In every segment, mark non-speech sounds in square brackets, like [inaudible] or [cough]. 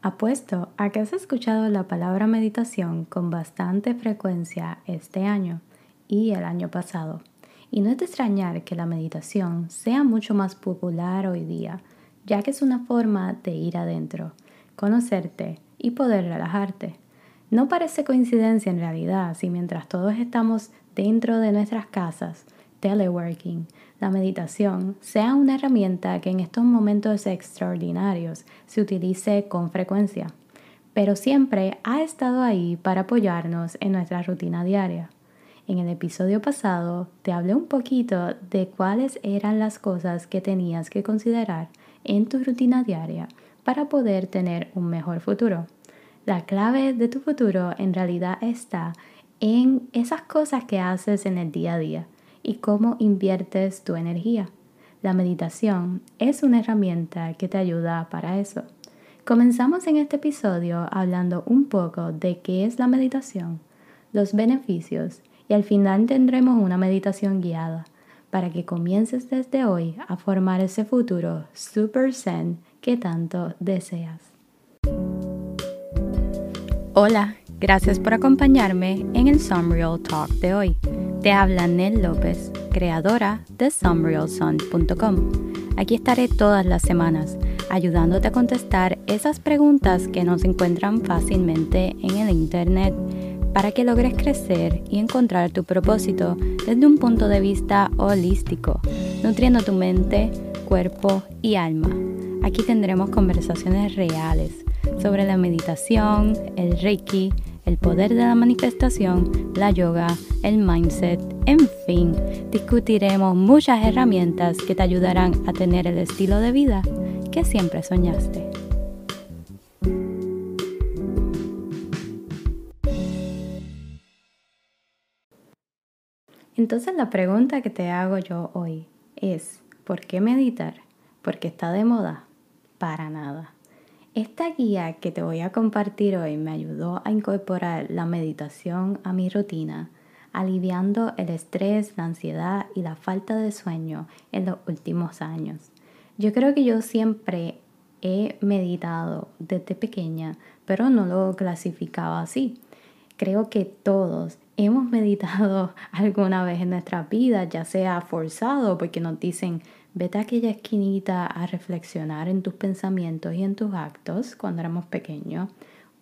Apuesto a que has escuchado la palabra meditación con bastante frecuencia este año y el año pasado. Y no es de extrañar que la meditación sea mucho más popular hoy día, ya que es una forma de ir adentro, conocerte y poder relajarte. No parece coincidencia en realidad si mientras todos estamos dentro de nuestras casas, teleworking, la meditación sea una herramienta que en estos momentos extraordinarios se utilice con frecuencia, pero siempre ha estado ahí para apoyarnos en nuestra rutina diaria. En el episodio pasado te hablé un poquito de cuáles eran las cosas que tenías que considerar en tu rutina diaria para poder tener un mejor futuro. La clave de tu futuro en realidad está en esas cosas que haces en el día a día y cómo inviertes tu energía. La meditación es una herramienta que te ayuda para eso. Comenzamos en este episodio hablando un poco de qué es la meditación, los beneficios y al final tendremos una meditación guiada para que comiences desde hoy a formar ese futuro super zen que tanto deseas. Hola, gracias por acompañarme en el Sunreal Talk de hoy. Te habla Nel López, creadora de sunrealsun.com. Aquí estaré todas las semanas ayudándote a contestar esas preguntas que no se encuentran fácilmente en el Internet para que logres crecer y encontrar tu propósito desde un punto de vista holístico, nutriendo tu mente, cuerpo y alma. Aquí tendremos conversaciones reales sobre la meditación, el reiki, el poder de la manifestación, la yoga, el mindset, en fin, discutiremos muchas herramientas que te ayudarán a tener el estilo de vida que siempre soñaste. Entonces la pregunta que te hago yo hoy es, ¿por qué meditar? ¿Porque está de moda? Para nada. Esta guía que te voy a compartir hoy me ayudó a incorporar la meditación a mi rutina, aliviando el estrés, la ansiedad y la falta de sueño en los últimos años. Yo creo que yo siempre he meditado desde pequeña, pero no lo clasificaba así. Creo que todos hemos [laughs] meditado alguna vez en nuestra vida, ya sea forzado porque nos dicen Vete a aquella esquinita a reflexionar en tus pensamientos y en tus actos cuando éramos pequeños.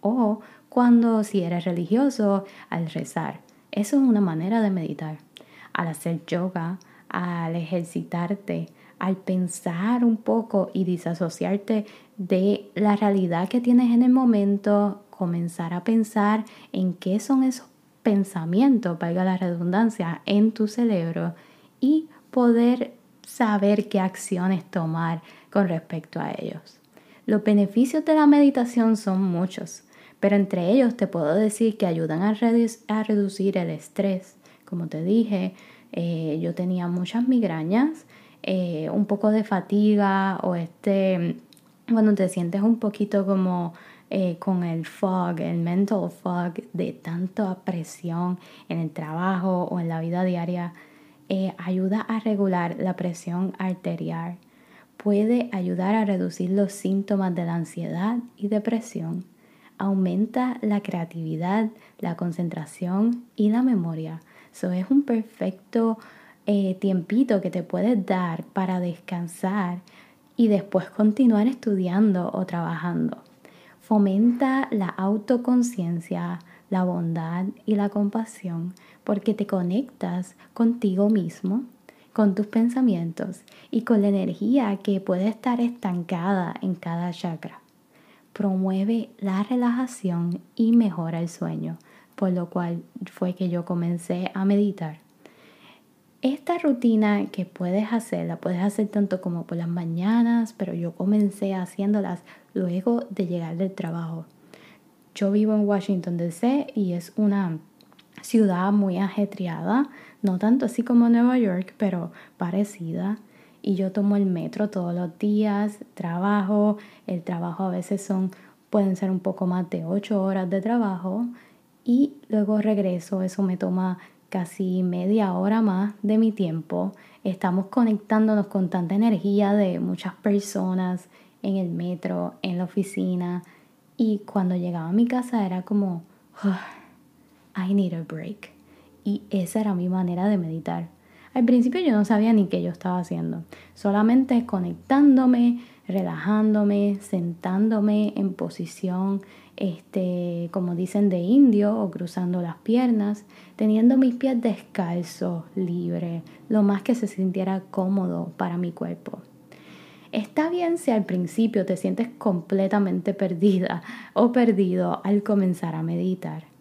O cuando si eres religioso, al rezar. Eso es una manera de meditar. Al hacer yoga, al ejercitarte, al pensar un poco y disasociarte de la realidad que tienes en el momento, comenzar a pensar en qué son esos pensamientos, valga la redundancia, en tu cerebro y poder saber qué acciones tomar con respecto a ellos. Los beneficios de la meditación son muchos, pero entre ellos te puedo decir que ayudan a, reducir el estrés. Como te dije, eh, yo tenía muchas migrañas, eh, un poco de fatiga o este, cuando te sientes un poquito como eh, con el fog, el mental fog de tanta presión en el trabajo o en la vida diaria eh, ayuda a regular la presión arterial, puede ayudar a reducir los síntomas de la ansiedad y depresión, aumenta la creatividad, la concentración y la memoria. Eso es un perfecto eh, tiempito que te puedes dar para descansar y después continuar estudiando o trabajando. Fomenta la autoconciencia, la bondad y la compasión porque te conectas contigo mismo, con tus pensamientos y con la energía que puede estar estancada en cada chakra. Promueve la relajación y mejora el sueño, por lo cual fue que yo comencé a meditar. Esta rutina que puedes hacer, la puedes hacer tanto como por las mañanas, pero yo comencé haciéndolas luego de llegar del trabajo. Yo vivo en Washington DC y es una ciudad muy ajetreada, no tanto así como Nueva York, pero parecida. Y yo tomo el metro todos los días, trabajo, el trabajo a veces son, pueden ser un poco más de ocho horas de trabajo y luego regreso, eso me toma casi media hora más de mi tiempo. Estamos conectándonos con tanta energía de muchas personas en el metro, en la oficina Y cuando llegaba a mi casa era como, I need a break. Y esa era mi manera de meditar. Al principio yo no sabía ni qué yo estaba haciendo, solamente conectándome, relajándome, sentándome en posición, este, como dicen de indio, o cruzando las piernas, teniendo mis pies descalzos, libres, lo más que se sintiera cómodo para mi cuerpo. Está bien si al principio te sientes completamente perdida o perdido al comenzar a meditar.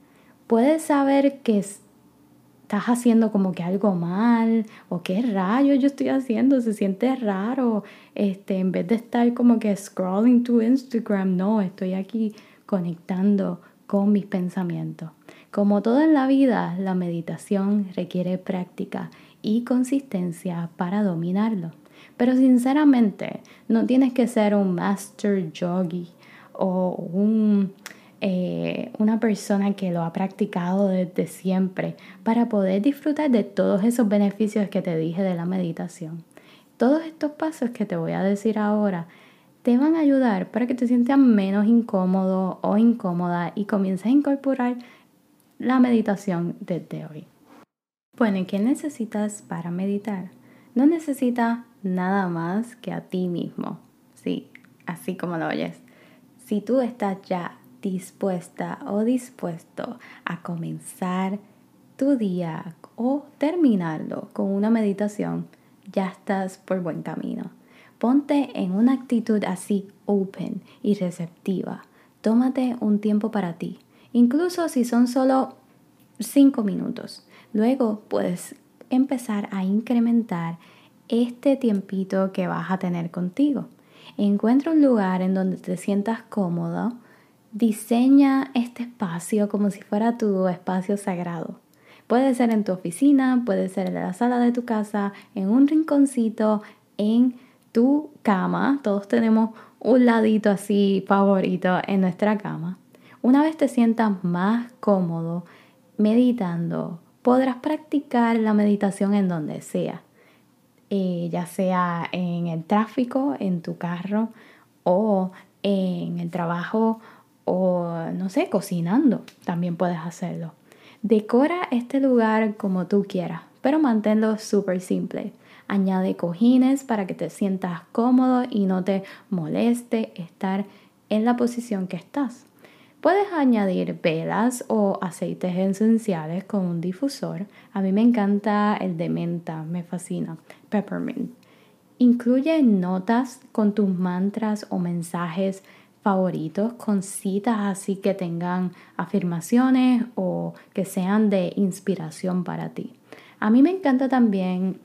Puedes saber que estás haciendo como que algo mal o qué rayo yo estoy haciendo, se siente raro. Este, en vez de estar como que scrolling to Instagram, no, estoy aquí conectando con mis pensamientos. Como todo en la vida, la meditación requiere práctica y consistencia para dominarlo. Pero sinceramente, no tienes que ser un master yogi o un eh, una persona que lo ha practicado desde siempre para poder disfrutar de todos esos beneficios que te dije de la meditación. Todos estos pasos que te voy a decir ahora te van a ayudar para que te sientas menos incómodo o incómoda y comiences a incorporar la meditación desde hoy. Bueno, ¿qué necesitas para meditar? No necesitas nada más que a ti mismo. Sí, así como lo oyes. Si tú estás ya dispuesta o dispuesto a comenzar tu día o terminarlo con una meditación, ya estás por buen camino. Ponte en una actitud así open y receptiva. Tómate un tiempo para ti, incluso si son solo 5 minutos. Luego puedes empezar a incrementar este tiempito que vas a tener contigo. Encuentra un lugar en donde te sientas cómodo Diseña este espacio como si fuera tu espacio sagrado. Puede ser en tu oficina, puede ser en la sala de tu casa, en un rinconcito, en tu cama. Todos tenemos un ladito así favorito en nuestra cama. Una vez te sientas más cómodo meditando, podrás practicar la meditación en donde sea, eh, ya sea en el tráfico, en tu carro o en el trabajo o no sé, cocinando, también puedes hacerlo. Decora este lugar como tú quieras, pero manténlo súper simple. Añade cojines para que te sientas cómodo y no te moleste estar en la posición que estás. Puedes añadir velas o aceites esenciales con un difusor. A mí me encanta el de menta, me fascina. Peppermint. Incluye notas con tus mantras o mensajes favoritos con citas así que tengan afirmaciones o que sean de inspiración para ti. A mí me encanta también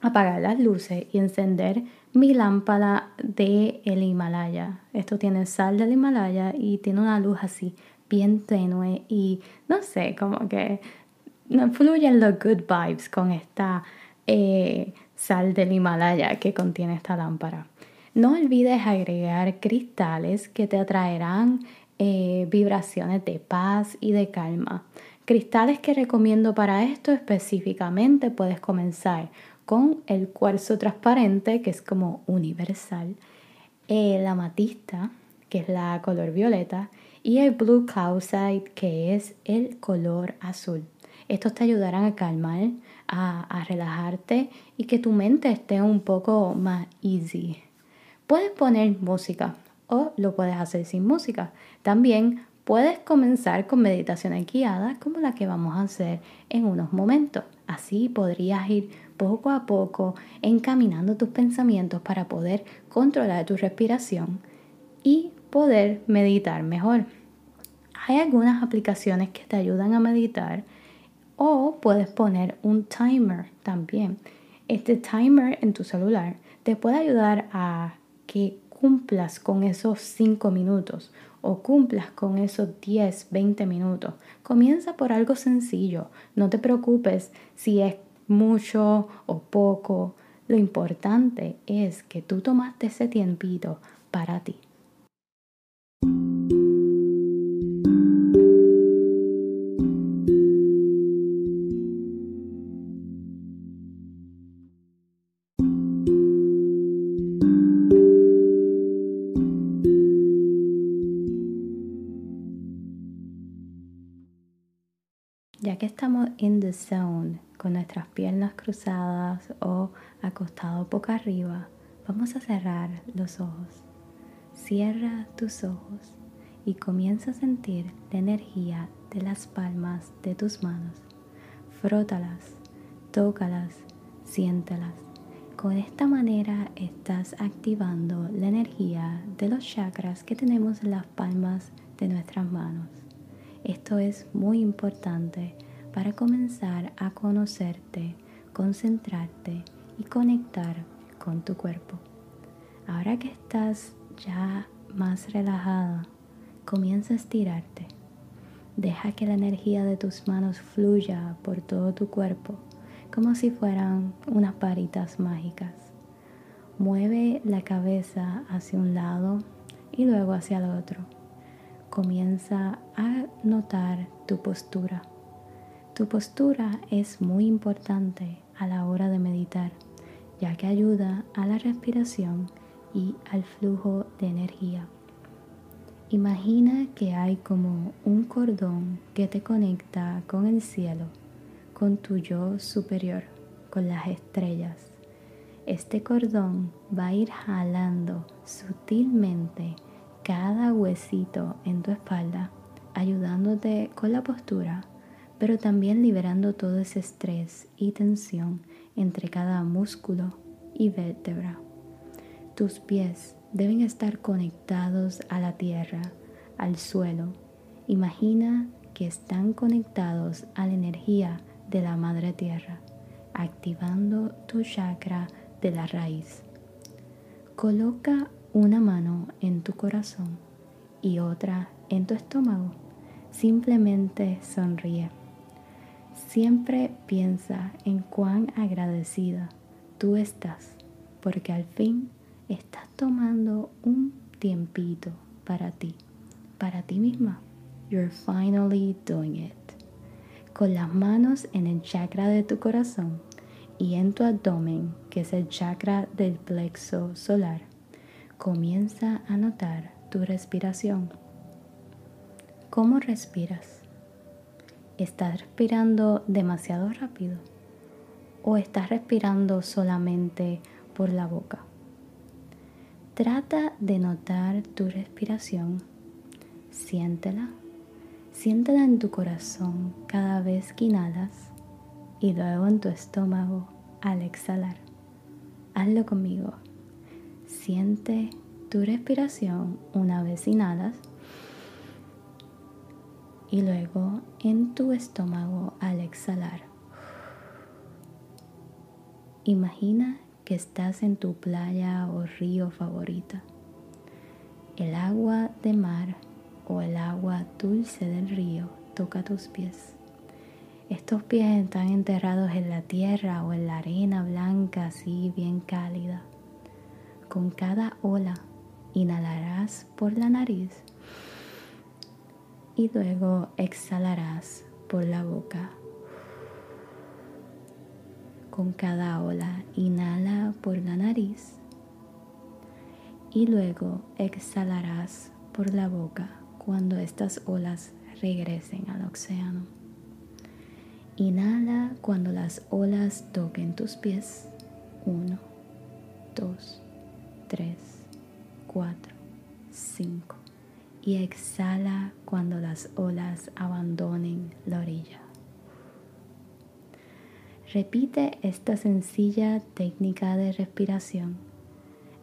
apagar las luces y encender mi lámpara de el Himalaya. Esto tiene sal del Himalaya y tiene una luz así bien tenue y no sé, como que fluyen los good vibes con esta eh, sal del Himalaya que contiene esta lámpara. No olvides agregar cristales que te atraerán eh, vibraciones de paz y de calma. Cristales que recomiendo para esto específicamente puedes comenzar con el cuarzo transparente que es como universal, el amatista que es la color violeta y el blue calcite que es el color azul. Estos te ayudarán a calmar, a, a relajarte y que tu mente esté un poco más easy. Puedes poner música o lo puedes hacer sin música. También puedes comenzar con meditaciones guiadas como la que vamos a hacer en unos momentos. Así podrías ir poco a poco encaminando tus pensamientos para poder controlar tu respiración y poder meditar mejor. Hay algunas aplicaciones que te ayudan a meditar o puedes poner un timer también. Este timer en tu celular te puede ayudar a que cumplas con esos 5 minutos o cumplas con esos 10, 20 minutos. Comienza por algo sencillo. No te preocupes si es mucho o poco. Lo importante es que tú tomaste ese tiempito para ti. In the zone, con nuestras piernas cruzadas o acostado boca arriba, vamos a cerrar los ojos. Cierra tus ojos y comienza a sentir la energía de las palmas de tus manos. Frótalas, tócalas, siéntelas. Con esta manera estás activando la energía de los chakras que tenemos en las palmas de nuestras manos. Esto es muy importante para comenzar a conocerte, concentrarte y conectar con tu cuerpo. Ahora que estás ya más relajada, comienza a estirarte. Deja que la energía de tus manos fluya por todo tu cuerpo como si fueran unas varitas mágicas. Mueve la cabeza hacia un lado y luego hacia el otro. Comienza a notar tu postura. Tu postura es muy importante a la hora de meditar, ya que ayuda a la respiración y al flujo de energía. Imagina que hay como un cordón que te conecta con el cielo con tu yo superior, con las estrellas. Este cordón va a ir jalando sutilmente cada huesito en tu espalda, ayudándote con la postura, pero también liberando todo ese estrés y tensión entre cada músculo y vértebra. Tus pies deben estar conectados a la tierra, al suelo. Imagina que están conectados a la energía de la madre tierra, activando tu chakra de la raíz. Coloca una mano en tu corazón y otra en tu estómago. Simplemente sonríe. Siempre piensa en cuán agradecida tú estás, porque al fin estás tomando un tiempito para ti, para ti misma. You're finally doing it con las manos en el chakra de tu corazón y en tu abdomen, que es el chakra del plexo solar. Comienza a notar tu respiración. ¿Cómo respiras? ¿Estás respirando demasiado rápido? ¿O estás respirando solamente por la boca? Trata de notar tu respiración. Siéntela Siéntela en tu corazón cada vez que inhalas y luego en tu estómago al exhalar. Hazlo conmigo. Siente tu respiración una vez inhalas y luego en tu estómago al exhalar. Imagina que estás en tu playa o río favorita. El agua de mar o el agua dulce del río toca tus pies. Estos pies están enterrados en la tierra o en la arena blanca así bien cálida. Con cada ola inhalarás por la nariz y luego exhalarás por la boca. Con cada ola inhala por la nariz y luego exhalarás por la boca cuando estas olas regresen al océano. Inhala cuando las olas toquen tus pies. Uno, dos, tres, cuatro, cinco. Y exhala cuando las olas abandonen la orilla. Repite esta sencilla técnica de respiración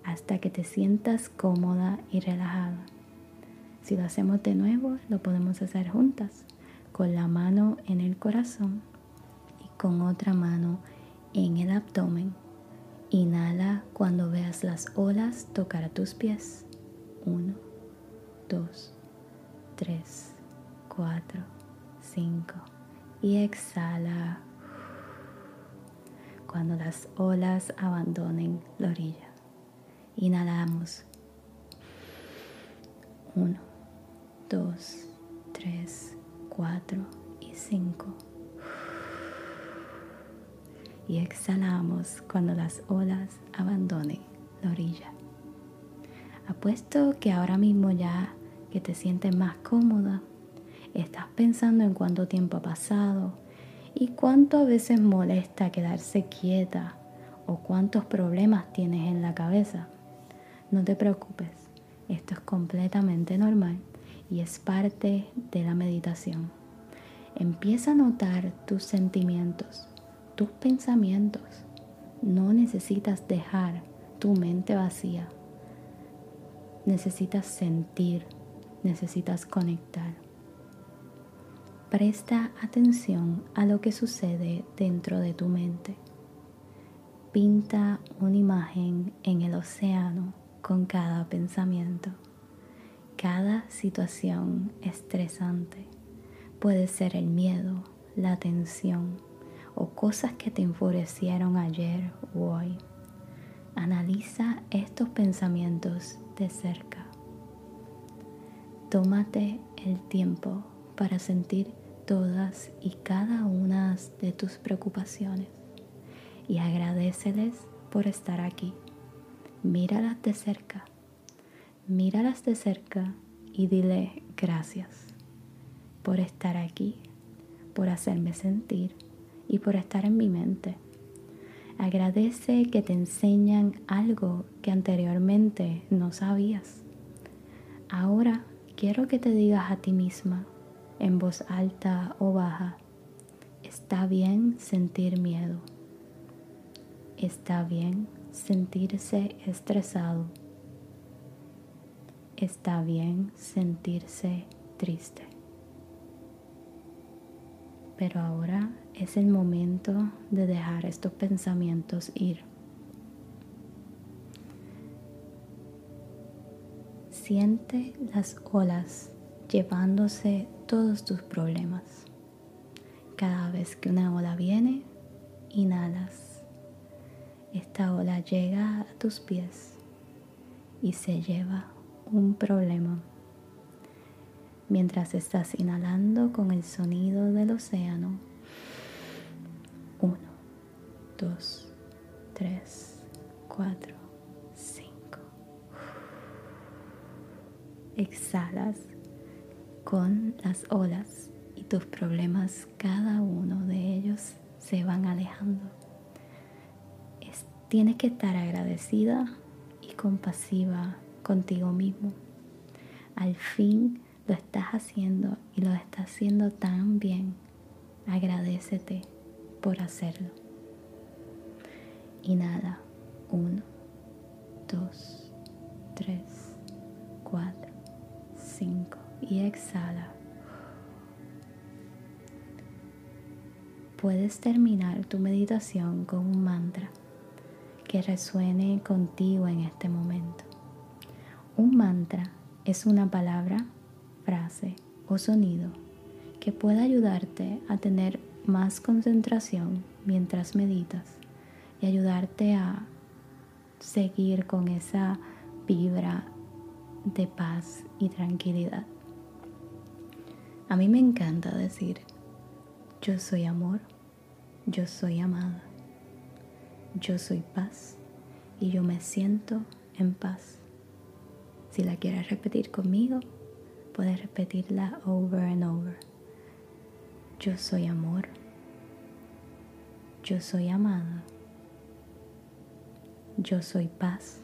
hasta que te sientas cómoda y relajada. Si lo hacemos de nuevo, lo podemos hacer juntas, con la mano en el corazón y con otra mano en el abdomen. Inhala cuando veas las olas tocar a tus pies. Uno, dos, tres, cuatro, cinco. Y exhala cuando las olas abandonen la orilla. Inhalamos. Uno, 2, 3, 4 y 5. Y exhalamos cuando las olas abandonen la orilla. Apuesto que ahora mismo ya que te sientes más cómoda, Estás pensando en cuánto tiempo ha pasado y cuánto a veces molesta quedarse quieta o cuántos problemas tienes en la cabeza. No te preocupes, esto es completamente normal y es parte de la meditación. Empieza a notar tus sentimientos, tus pensamientos. No necesitas dejar tu mente vacía. Necesitas sentir, necesitas conectar. Presta atención a lo que sucede dentro de tu mente. Pinta una imagen en el océano con cada pensamiento. Cada situación estresante puede ser el miedo, la tensión o cosas que te enfurecieron ayer o hoy. Analiza estos pensamientos de cerca. Tómate el tiempo para sentir todas y cada una de tus preocupaciones y agradeceles por estar aquí. Míralas de cerca, míralas de cerca y dile gracias por estar aquí, por hacerme sentir y por estar en mi mente. Agradece que te enseñan algo que anteriormente no sabías. Ahora quiero que te digas a ti misma en voz alta o baja, está bien sentir miedo, está bien sentirse estresado, está bien sentirse triste. Pero ahora es el momento de dejar estos pensamientos ir. siente las olas llevándose todos tus problemas. Cada vez que una ola viene, inhalas. Esta ola llega a tus pies y se lleva un problema. Mientras estás inhalando con el sonido del océano, 1, 2, 3, 4. Exhalas con las olas y tus problemas, cada uno de ellos se van alejando. tienes que estar agradecida y compasiva contigo mismo. Al fin lo estás haciendo y lo estás haciendo tan bien. Agradecete por hacerlo. Inhala. Uno, dos, tres, cuatro, cinco y exhala. Puedes terminar tu meditación con un mantra que resuene contigo en este momento. Un mantra es una palabra, frase o sonido que puede ayudarte a tener más concentración mientras meditas y ayudarte a seguir con esa vibra de paz y tranquilidad. A mí me encanta decir, yo soy amor, yo soy amada, yo soy paz y yo me siento en paz. Si la quieres repetir conmigo, puedes repetirla over and over. Yo soy amor, yo soy amada, yo soy paz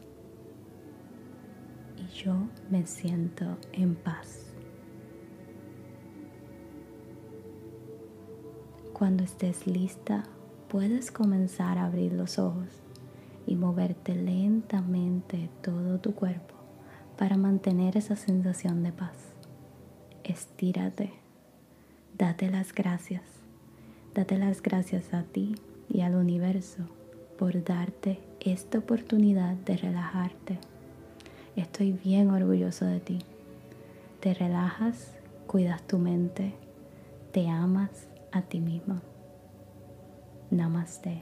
yo me siento en paz. Cuando estés lista, puedes comenzar a abrir los ojos y moverte lentamente todo tu cuerpo para mantener esa sensación de paz. Estírate, date las gracias, date las gracias a ti y al universo por darte esta oportunidad de relajarte. Estoy bien orgulloso de ti. Te relajas, cuidas tu mente, te amas a ti mismo. Namaste.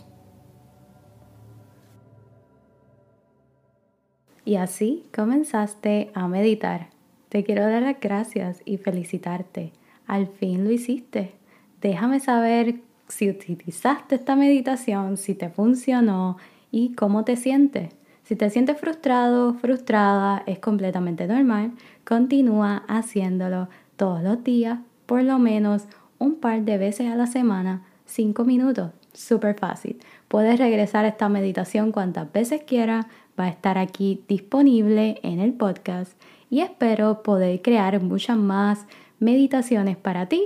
Y así comenzaste a meditar. Te quiero dar las gracias y felicitarte. Al fin lo hiciste. Déjame saber si utilizaste esta meditación, si te funcionó y cómo te sientes. Si te sientes frustrado, frustrada, es completamente normal. Continúa haciéndolo todos los días por lo menos un par de veces a la semana, 5 minutos, súper fácil. Puedes regresar a esta meditación cuantas veces quieras, va a estar aquí disponible en el podcast y espero poder crear muchas más meditaciones para ti.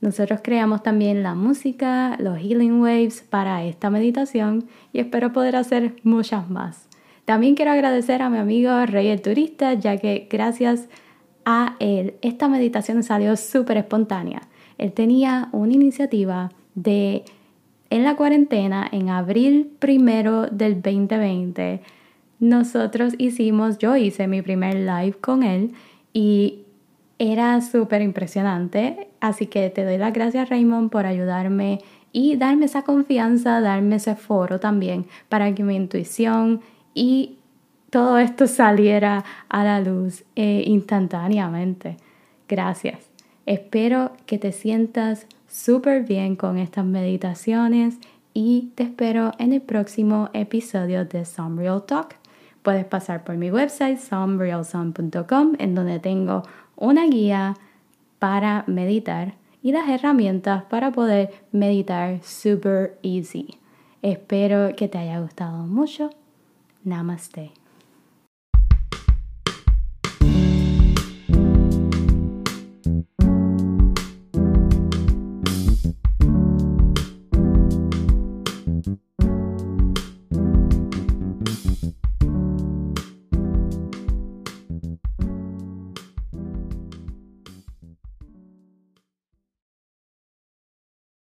Nosotros creamos también la música, los healing waves para esta meditación y espero poder hacer muchas más. También quiero agradecer a mi amigo Rey el Turista, ya que gracias a él esta meditación salió súper espontánea. Él tenía una iniciativa de en la cuarentena, en abril primero del 2020, nosotros hicimos, yo hice mi primer live con él y era súper impresionante. Así que te doy las gracias Raymond por ayudarme y darme esa confianza, darme ese foro también para que mi intuición y todo esto saliera a la luz eh, instantáneamente. Gracias. Espero que te sientas súper bien con estas meditaciones y te espero en el próximo episodio de Some Real Talk. Puedes pasar por mi website somerealsun.com en donde tengo una guía para meditar y las herramientas para poder meditar super easy. Espero que te haya gustado mucho. Namaste.